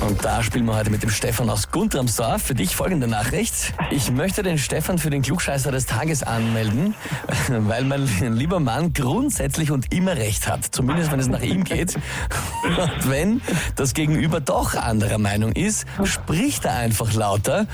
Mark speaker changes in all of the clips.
Speaker 1: Und da spielen wir heute mit dem Stefan aus Guntramsdorf. Für dich folgende Nachricht. Ich möchte den Stefan für den Klugscheißer des Tages anmelden, weil mein lieber Mann grundsätzlich und immer recht hat. Zumindest wenn es nach ihm geht. Und wenn das Gegenüber doch anderer Meinung ist, spricht er einfach lauter.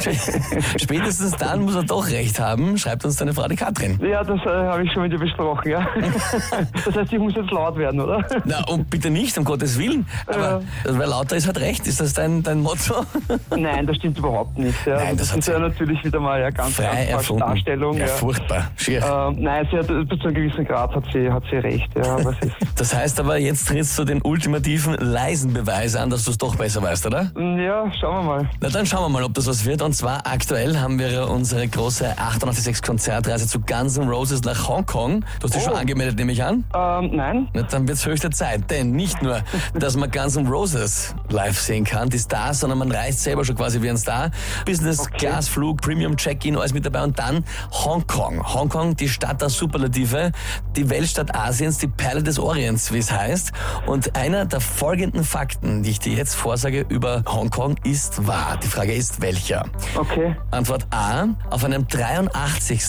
Speaker 1: Spätestens dann muss er doch recht haben, schreibt uns deine Frau die Katrin.
Speaker 2: Ja, das äh, habe ich schon mit dir besprochen, ja. das heißt, ich muss jetzt laut werden, oder?
Speaker 1: Na, und bitte nicht, um Gottes Willen. Aber wer lauter ist, hat recht. Ist das dein, dein Motto?
Speaker 2: Nein, das stimmt überhaupt nicht. Ja.
Speaker 1: Nein, das hat
Speaker 2: ist ja natürlich wieder mal eine ganz,
Speaker 1: erfunden.
Speaker 2: Darstellung.
Speaker 1: Ja,
Speaker 2: Ja.
Speaker 1: furchtbar. Schier.
Speaker 2: Ähm, nein, sie hat, bis zu einem gewissen Grad hat sie, hat sie recht. Ja, aber es ist,
Speaker 1: Das heißt aber, jetzt trittst du den ultimativen leisen Beweis an, dass du es doch besser weißt, oder?
Speaker 2: ja, schauen wir mal.
Speaker 1: Na dann schauen wir mal, ob das was wird. Und zwar aktuell haben wir unsere große 886 Konzertreise zu Guns N' Roses nach Hongkong. Du hast dich schon
Speaker 2: Oh.
Speaker 1: angemeldet, nehme ich an.
Speaker 2: Ähm, nein,
Speaker 1: Na, dann wird's höchste Zeit. Denn nicht nur, dass man Guns N' Roses live sehen kann, die Stars, sondern man reist selber schon quasi wie ein Star. Business, Class, Flug, Premium, Check-in, alles mit dabei. Und dann Hongkong. Hongkong, die Stadt der Superlative, die Weltstadt Asiens, die Perle des Orients, wie es heißt. Und einer der folgenden Fakten, die ich dir jetzt vorsage über Hongkong, ist wahr. Die Frage ist, welcher?
Speaker 2: okay.
Speaker 1: Antwort A. Auf einem 83.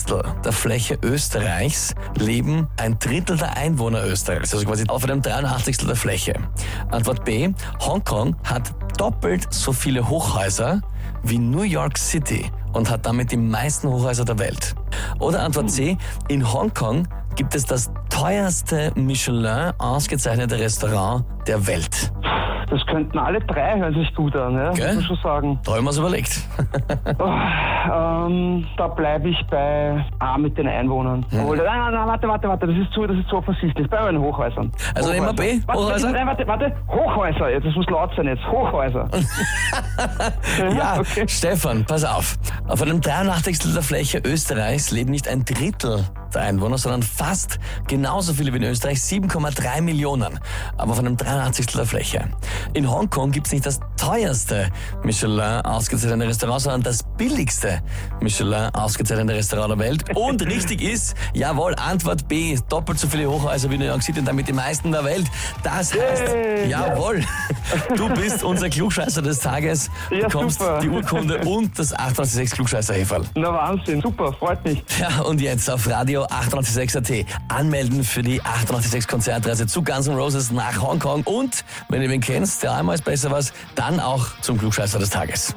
Speaker 1: der Fläche Österreichs leben ein Drittel der Einwohner Österreichs. Also quasi auf einem 83. der Fläche. Antwort B. Hongkong hat doppelt so viele Hochhäuser wie New York City und hat damit die meisten Hochhäuser der Welt. Oder Antwort C. In Hongkong gibt es das teuerste Michelin ausgezeichnete Restaurant der Welt.
Speaker 2: Das könnten alle drei hören sich gut an, ja,
Speaker 1: Gell?
Speaker 2: muss man schon sagen.
Speaker 1: Da haben wir es überlegt.
Speaker 2: Oh, ähm, da bleibe ich bei A mit den Einwohnern.
Speaker 1: Hm.
Speaker 2: Obwohl, nein, nein, nein, warte, warte, warte, das ist zu, das ist zu offensichtlich. Bei den Hochhäusern.
Speaker 1: Also nehmen wir B,
Speaker 2: Warte,
Speaker 1: Hochhäuser?
Speaker 2: Nein, warte, warte, Hochhäuser, jetzt, das muss laut sein jetzt, Hochhäuser.
Speaker 1: Ja,
Speaker 2: okay.
Speaker 1: Stefan, pass auf. Auf einem 83. der Fläche Österreichs leben nicht ein Drittel Einwohner, sondern fast genauso viele wie in Österreich, 7,3 Millionen. Aber auf einem 83. der Fläche. In Hongkong gibt's nicht das teuerste Michelin ausgezeichnete Restaurant, sondern das billigste Michelin ausgezeichnete Restaurant der Welt. Und richtig ist, jawohl, Antwort B, doppelt so viele Hochhäuser wie New York City und damit die meisten der Welt. Das heißt,
Speaker 2: Yay.
Speaker 1: jawohl, du bist unser Klugscheißer des Tages,
Speaker 2: Ja,
Speaker 1: bekommst
Speaker 2: super.
Speaker 1: die Urkunde und das 886 klugscheißer -Häferl.
Speaker 2: Na Wahnsinn, super, freut mich.
Speaker 1: Ja, und jetzt auf Radio 886 AT anmelden für die 886 Konzertreise zu Guns N' Roses nach Hongkong und, wenn ihr wen kennst, der einmal ist besser was, dann auch zum Klugscheißer des Tages.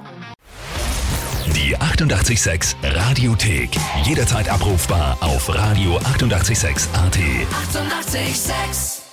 Speaker 3: Die 88,6 Radiothek. Jederzeit abrufbar auf radio886.at. 88,6.
Speaker 4: Eighty-eight, sex.